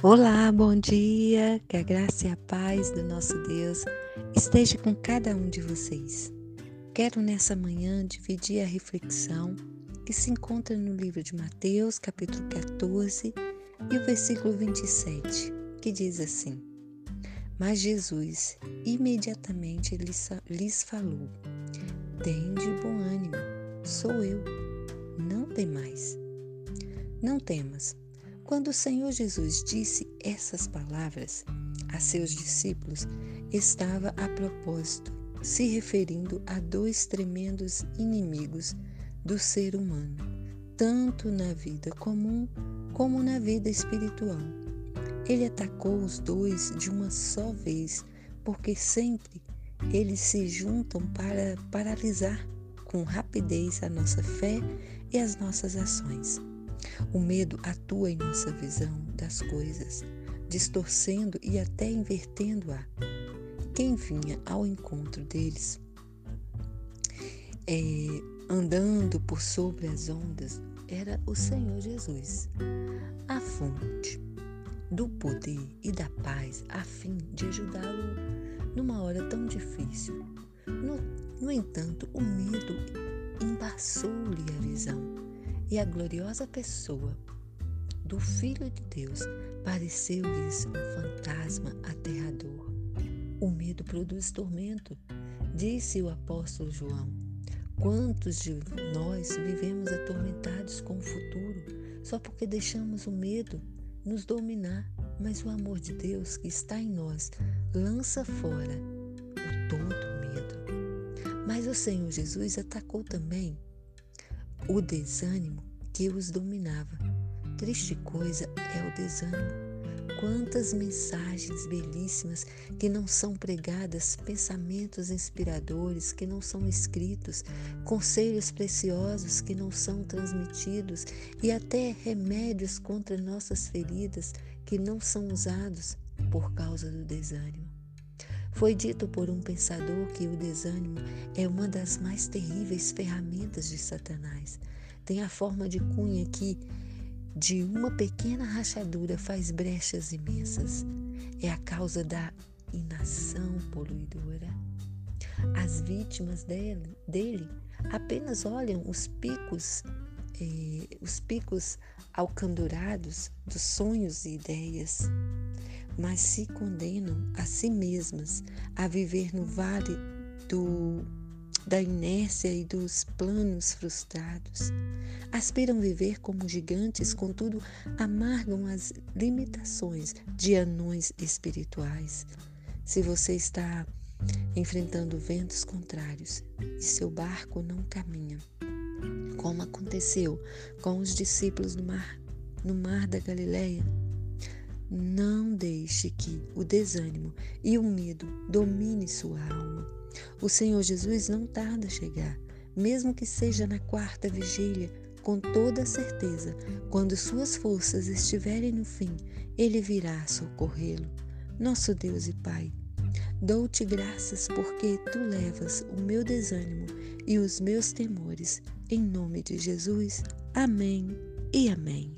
Olá, bom dia. Que a graça e a paz do nosso Deus esteja com cada um de vocês. Quero nessa manhã dividir a reflexão que se encontra no livro de Mateus, capítulo 14, e o versículo 27, que diz assim: Mas Jesus imediatamente lhes, lhes falou: Tende bom ânimo, sou eu, não temais. Não temas quando o Senhor Jesus disse essas palavras a seus discípulos, estava a propósito se referindo a dois tremendos inimigos do ser humano, tanto na vida comum como na vida espiritual. Ele atacou os dois de uma só vez, porque sempre eles se juntam para paralisar com rapidez a nossa fé e as nossas ações. O medo atua em nossa visão das coisas, distorcendo e até invertendo-a. Quem vinha ao encontro deles, é, andando por sobre as ondas, era o Senhor Jesus, a fonte do poder e da paz, a fim de ajudá-lo numa hora tão difícil. No, no entanto, o medo embaçou-lhe a visão e a gloriosa pessoa do Filho de Deus pareceu-lhes um fantasma aterrador. O medo produz tormento, disse o apóstolo João. Quantos de nós vivemos atormentados com o futuro só porque deixamos o medo nos dominar? Mas o amor de Deus que está em nós lança fora o todo medo. Mas o Senhor Jesus atacou também o desânimo que os dominava. Triste coisa é o desânimo. Quantas mensagens belíssimas que não são pregadas, pensamentos inspiradores que não são escritos, conselhos preciosos que não são transmitidos e até remédios contra nossas feridas que não são usados por causa do desânimo. Foi dito por um pensador que o desânimo é uma das mais terríveis ferramentas de Satanás. Tem a forma de cunha que, de uma pequena rachadura, faz brechas imensas. É a causa da inação poluidora. As vítimas dele, dele apenas olham os picos, eh, os picos alcandurados dos sonhos e ideias mas se condenam a si mesmas a viver no vale do, da inércia e dos planos frustrados. Aspiram viver como gigantes, contudo, amargam as limitações de anões espirituais. Se você está enfrentando ventos contrários e seu barco não caminha, como aconteceu com os discípulos no mar, no mar da Galileia, não deixe que o desânimo e o medo domine sua alma. O Senhor Jesus não tarda a chegar, mesmo que seja na quarta vigília, com toda certeza, quando suas forças estiverem no fim, ele virá socorrê-lo. Nosso Deus e Pai, dou-te graças porque tu levas o meu desânimo e os meus temores. Em nome de Jesus. Amém e amém.